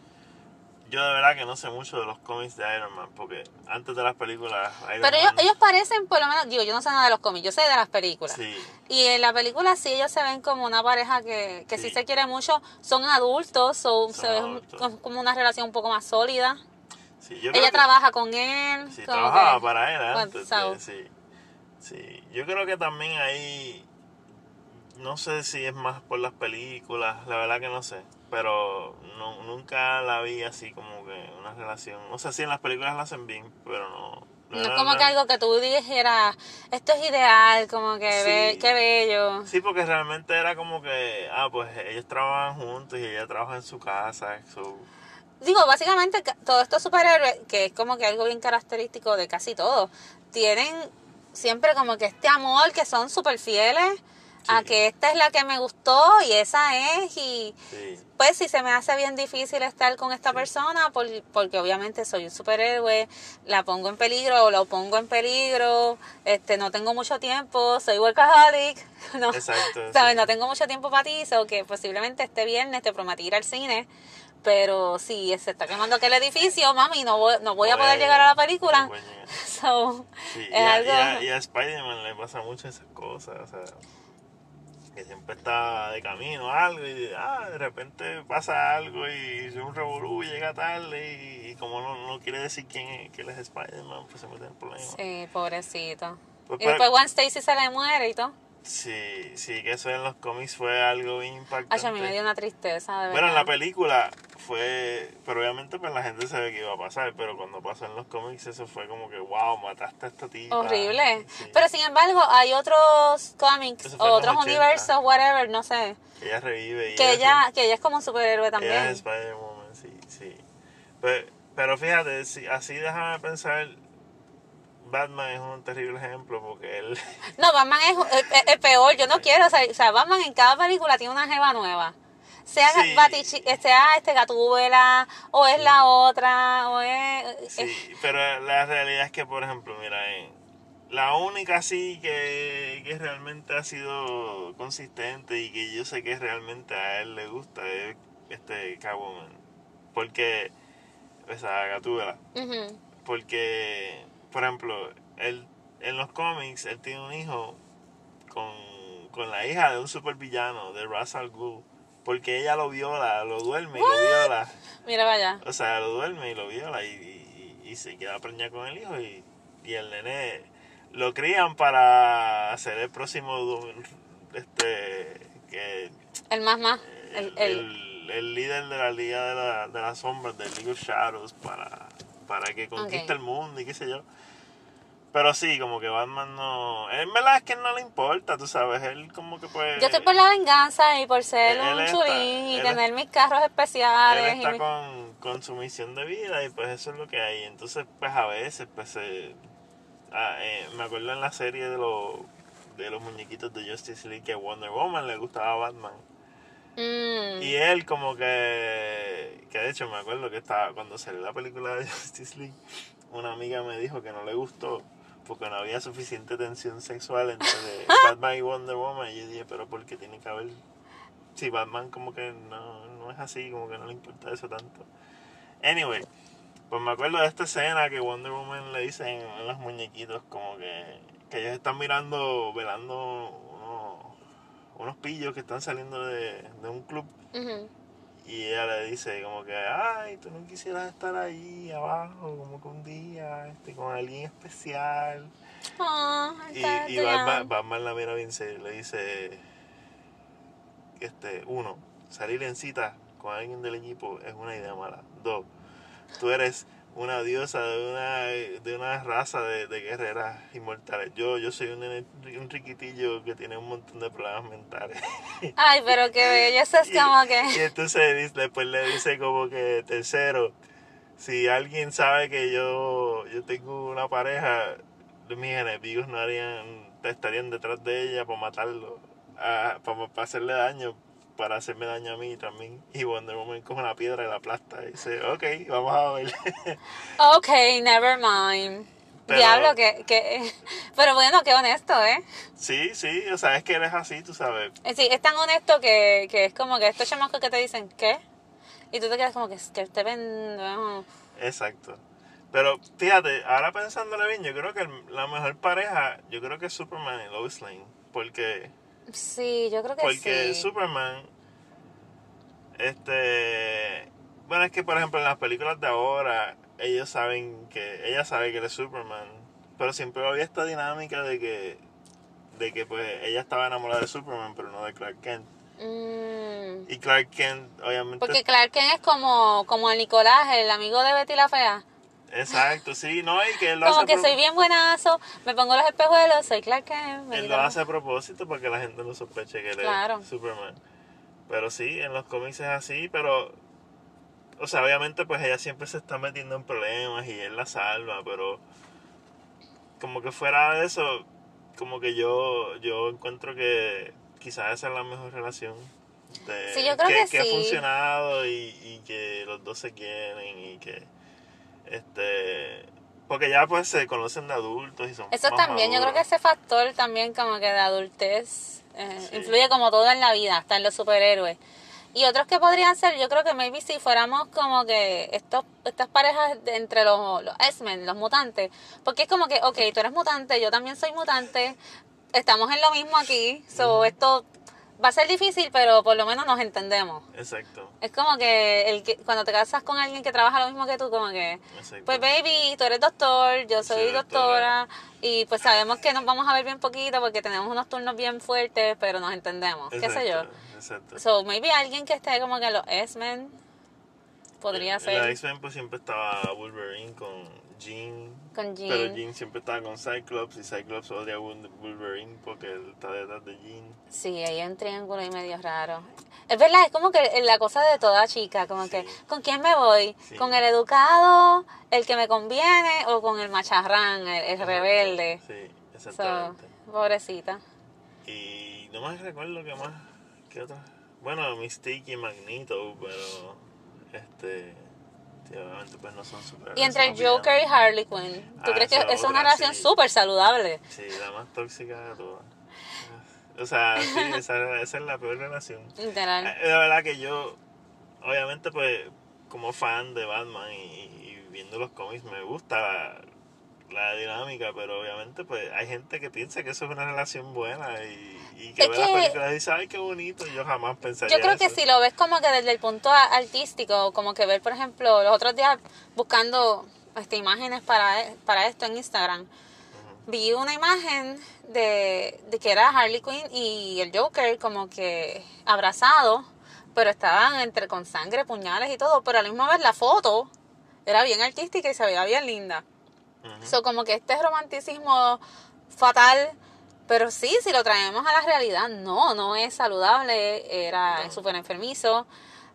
yo de verdad que no sé mucho de los cómics de Iron Man, porque antes de las películas Iron Pero ellos, Man... ellos parecen, por lo menos, digo, yo no sé nada de los cómics, yo sé de las películas. Sí, Y en la película sí ellos se ven como una pareja que, que sí. Sí. se quiere mucho, son adultos, so- Son se adultos. como- como una relación un poco más sólida. Sí, yo Ella que- trabaja con él. Sí, trabajaba que- para él antes. so- de- sí, sí. Yo creo que también ahí, no sé si es más por las películas, la verdad que no sé, pero no, nunca la vi así como que una relación. O sea, sí en las películas la hacen bien, pero no. No es como que algo que tú dijeras, esto es ideal, como que Sí. ve, qué bello. Sí, porque realmente era como que, ah, pues ellos trabajan juntos y ella trabaja en su casa. so- Digo, básicamente todos estos superhéroes, que es como que algo bien característico de casi todos, tienen siempre como que este amor, que son súper fieles a que esta es la que me gustó y esa es, y sí, pues si se me hace bien difícil estar con esta persona, por- porque obviamente soy un superhéroe, la pongo en peligro o lo pongo en peligro, este no tengo mucho tiempo, soy workaholic, no, Exacto, ¿sabes? No tengo mucho tiempo para ti, so que posiblemente este viernes te prometí ir al cine, pero si se está quemando aquel edificio, mami, no voy, no voy a poder llegar a la película. So, Sí, es y, a, algo... y a- y a Spider-Man le pasa mucho esas cosas, o sea, que siempre está de camino algo y ah, de repente pasa algo y es un revolú y llega tarde y, y como no, no quiere decir quién es, que él es Spider-Man, pues se mete en problemas. Sí, pobrecito. Pues, y después Gwen Stacy se le muere y todo. Sí, sí, que eso en los cómics fue algo bien impactante. Ay, a mí me dio una tristeza, de Bueno, en la película fue, pero obviamente pues la gente sabe que iba a pasar, pero cuando pasó en los cómics eso fue como que, wow, mataste a esta tipa. Horrible. Sí. Pero sin embargo, hay otros cómics o otros 80. universos, whatever, no sé. Que ella revive y Que ella, que ella es como un superhéroe Ella también. es Spider-Woman, sí, sí. Pero, pero fíjate, si- así déjame pensar, Batman es un terrible ejemplo porque él... No, Batman es, peor. Yo no quiero, o sea, o sea, Batman en cada película tiene una jeva nueva. Sea, Sí. Batichi- sea este Gatúbela, o es la otra, o es... es- Sí, pero la realidad es que, por ejemplo, mira, eh, la única sí que, que realmente ha sido consistente y que yo sé que realmente a él le gusta es este Catwoman. Porque, o sea, Gatúbela. Porque, por ejemplo, él, en los cómics, él tiene un hijo con, con la hija de un supervillano, de Ra's al Ghul. Porque ella lo viola, lo duerme y lo viola. Mira, vaya. O sea, lo duerme y lo viola y, y, y se queda preñada con el hijo y, y el nene lo crían para ser el próximo este que El más más. el, El, el- el- líder de la liga de, la, de las sombras del League of Shadows para, para que conquiste el mundo y qué sé yo pero sí como que Batman no en verdad es que no le importa tú sabes él como que pues Yo estoy por la venganza y por ser Él un chulín y él tener mis carros especiales. él y está mi- con, con su misión de vida y pues eso es lo que hay. Entonces, pues a veces, pues se- ah, eh, me acuerdo en la serie de los de los muñequitos de Justice League que Wonder Woman le gustaba a Batman. Mm. Y él como que, que de hecho me acuerdo que estaba cuando salió la película de Justice League, una amiga me dijo que no le gustó porque no había suficiente tensión sexual entre Batman y Wonder Woman. Y yo dije, pero ¿por qué tiene que haber? Si Batman como que no, no es así, como que no le importa eso tanto. Anyway, pues me acuerdo de esta escena que Wonder Woman le dicen a los muñequitos como que, que ellos están mirando, velando unos, unos pillos que están saliendo de, de un club. Ujú. Y ella le dice como que, ay, tú no quisieras estar ahí abajo, como que un día, este, con alguien especial. Ah, Y, y. Batman, Batman la mira bien serio le dice, este, uno, salir en cita con alguien del equipo es una idea mala. Dos, tú eres una diosa de una, de una raza de, de guerreras inmortales. Yo, yo soy un, un riquitillo que tiene un montón de problemas mentales. Ay, pero qué bello. Eso es Y- como Y que. entonces dice- después le dice como que tercero, si alguien sabe que yo, yo tengo una pareja, mis enemigos no harían, estarían detrás de ella para matarlo, ah, para, para hacerle daño, para hacerme daño a mí también. Y Wonder Woman coge una piedra y la aplasta y dice, ok, vamos a ver. Ok, never mind. Pero- Diablo, que, que. Pero bueno, qué honesto, ¿eh? sí, sí, o sea, es que eres así, tú sabes. Es decir, es tan honesto que, que es como que estos chamacos que te dicen, ¿qué? Y tú te quedas como que, que este pendejo. Exacto. Pero fíjate, ahora pensándole bien, yo creo que el- la mejor pareja, yo creo que es Superman y Lois Lane. Porque, Sí, yo creo que porque sí. Superman, este, bueno, es que por ejemplo en las películas de ahora, ellos saben que, ella sabe que él es Superman, pero siempre había esta dinámica de que, de que pues ella estaba enamorada de Superman, pero no de Clark Kent. Mm, Y Clark Kent, obviamente, porque Clark Kent es como, como el Nicolás, el amigo de Betty la Fea. Exacto, sí, no, y que él lo Como hace que soy bien buenazo, me pongo los espejuelos, soy Clark Kent. Él lo hace a propósito para que la gente no sospeche que él Claro. es Superman. Pero sí, en los cómics es así, pero... O sea, obviamente pues ella siempre se está metiendo en problemas y él la salva, pero... Como que fuera de eso, como que yo, yo encuentro que quizás esa es la mejor relación. de- Sí, yo creo que ha sí. funcionado y, y que los dos se quieren y que... Este... Porque ya pues se conocen de adultos y son Eso más también, yo creo que ese factor también como que de adultez eh, Sí. influye como todo en la vida, hasta en los superhéroes. Y otros que podrían ser, yo creo que maybe si fuéramos como que estos, estas parejas de- entre los, los X-Men, los mutantes, porque es como que, ok, tú eres mutante, yo también soy mutante, estamos en lo mismo aquí, so esto va a ser difícil, pero por lo menos nos entendemos. Exacto, Es como que, el que cuando te casas con alguien que trabaja lo mismo que tú, como que, exacto. pues baby, tú eres doctor, yo soy Sí, doctora. doctora y pues sabemos que nos vamos a ver bien poquito porque tenemos unos turnos bien fuertes, pero nos entendemos, qué sé yo. Exacto. So, maybe alguien que esté como que los X-Men podría ser la X-Men pues siempre estaba Wolverine con Jean. con Pero Jean. Jean siempre estaba con Cyclops y Cyclops odia a Wol- Wolverine porque él está detrás de Jean. Sí, hay un triángulo ahí medio raro. Es verdad, es como que la cosa de toda chica, como Sí. que, ¿con quién me voy? Sí. ¿Con el educado, el que me conviene o con el macharrán, el, el rebelde? Sí, So, exactamente. pobrecita. Y no más recuerdo que más. ¿Qué otra? Bueno, Mystique y Magneto, pero. Este. Obviamente pues no son super. Y entre el Joker y Harley Quinn, ¿tú Ah, crees que es una relación sí. súper saludable? Sí, la más tóxica de todas. O sea, sí, esa, esa es la peor relación. Literal. Eh, La verdad que yo, obviamente, pues, como fan de Batman y, y viendo los cómics, me gusta la, dinámica, pero obviamente, pues, hay gente que piensa que eso es una relación buena y, y que Es ve las que- películas y dice, ay, qué bonito, y yo jamás pensaría Yo creo que eso. si lo ves como que desde el punto artístico, como que ver, por ejemplo, los otros días buscando este, imágenes para, para esto en Instagram, vi una imagen de, de que era Harley Quinn y el Joker como que abrazados, pero estaban entre con sangre, puñales y todo, pero a la misma vez la foto era bien artística y se veía bien linda. Ujú. So, como que este romanticismo fatal, pero sí, si lo traemos a la realidad, no, no es saludable, era No. súper enfermizo.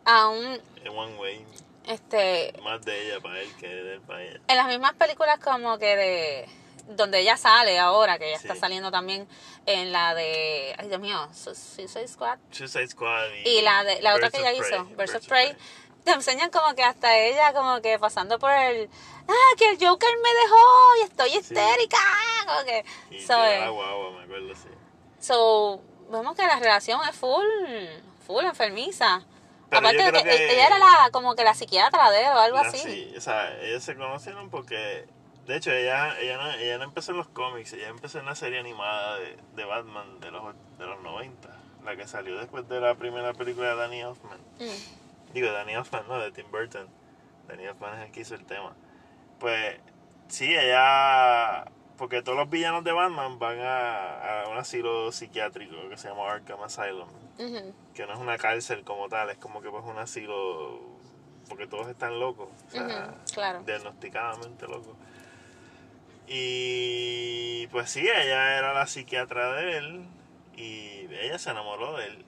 Aún, En One Way, este, más de ella para él que de él para ella. en las mismas películas como que de donde ella sale ahora, que ella está saliendo también en la de, ay Dios mío, Su- Suicide Squad. Suicide Squad y, Y la de la otra que ella Prey, hizo, Birds of Prey, te enseñan como que hasta ella como que pasando por el, ah, que el Joker me dejó y estoy histérica, como que, Y so, eh, guagua, me acuerdo, sí. So, vemos que la relación es full, full enfermiza. Pero Aparte de creo que, que- ella era la, como que la psiquiatra de él o algo La- así. Sí, o sea, ellos se conocieron porque, de hecho, ella, ella, no, ella no empezó en los cómics, ella empezó en la serie animada de, de Batman de los, de los 90, la que salió después de la primera película de Danny Elfman. Mm. Digo, Danny Elfman, no, de Tim Burton. Danny Elfman es el que hizo el tema. Pues, sí, ella... Porque todos los villanos de Batman van a, a un asilo psiquiátrico que se llama Arkham Asylum que no es una cárcel como tal, es como que pues un asilo porque todos están locos, o sea, Ujú, claro. diagnosticadamente locos. Y pues sí, ella era la psiquiatra de él y ella se enamoró de él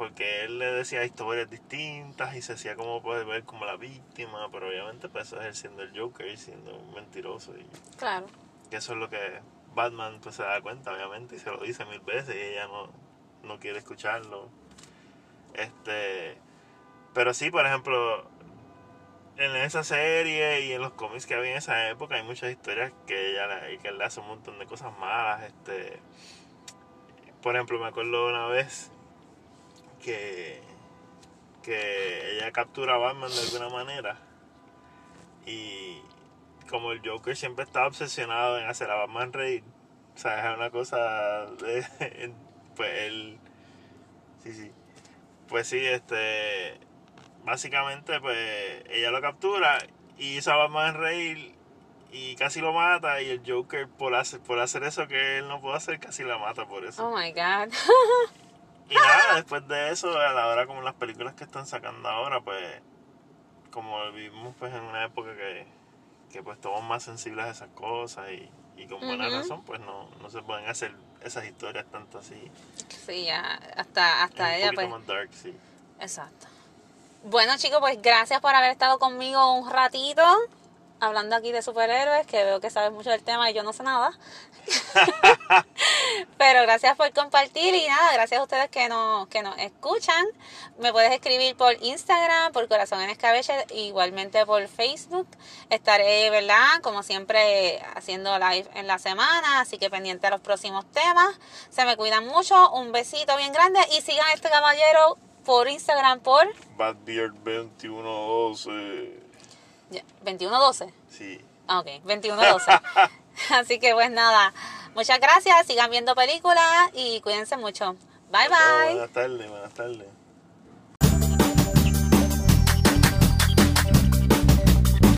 porque él le decía historias distintas y se hacía como poder ver como la víctima, pero obviamente pues eso es él siendo el Joker y siendo un mentiroso y Claro. que eso es lo que Batman pues se da cuenta obviamente y se lo dice mil veces y ella no, no quiere escucharlo este pero sí por ejemplo en esa serie y en los cómics que había en esa época hay muchas historias que ella que él le hace un montón de cosas malas este por ejemplo me acuerdo una vez que que ella captura a Batman de alguna manera. Y como el Joker siempre está obsesionado en hacer a Batman reír, o sea, es una cosa de, pues él sí sí pues sí este básicamente pues ella lo captura y hizo a Batman reír y casi lo mata y el Joker por hacer por hacer eso que él no puede hacer casi la mata por eso Oh my god. y nada después de eso a la hora como las películas que están sacando ahora pues como vivimos pues en una época que, que pues estamos más sensibles a esas cosas y, y con buena razón pues no, no se pueden hacer esas historias tanto así Sí, ya, hasta, hasta es ella un pues. más dark sí Exacto. Bueno, chicos, pues gracias por haber estado conmigo un ratito hablando aquí de superhéroes, que veo que sabes mucho del tema y yo no sé nada. Pero gracias por compartir y nada, gracias a ustedes que nos, que nos escuchan. Me puedes escribir por Instagram, por Corazón en Escabeche, igualmente por Facebook. Estaré, ¿verdad? Como siempre, haciendo live en la semana, así que pendiente a los próximos temas. Se me cuidan mucho, un besito bien grande y sigan a este caballero por Instagram por Badbeard 2112 ya, 2112. sí Ah, ok, 2112. Así que pues nada, muchas gracias, sigan viendo películas y cuídense mucho. Bye bye. buenas tardes buenas tardes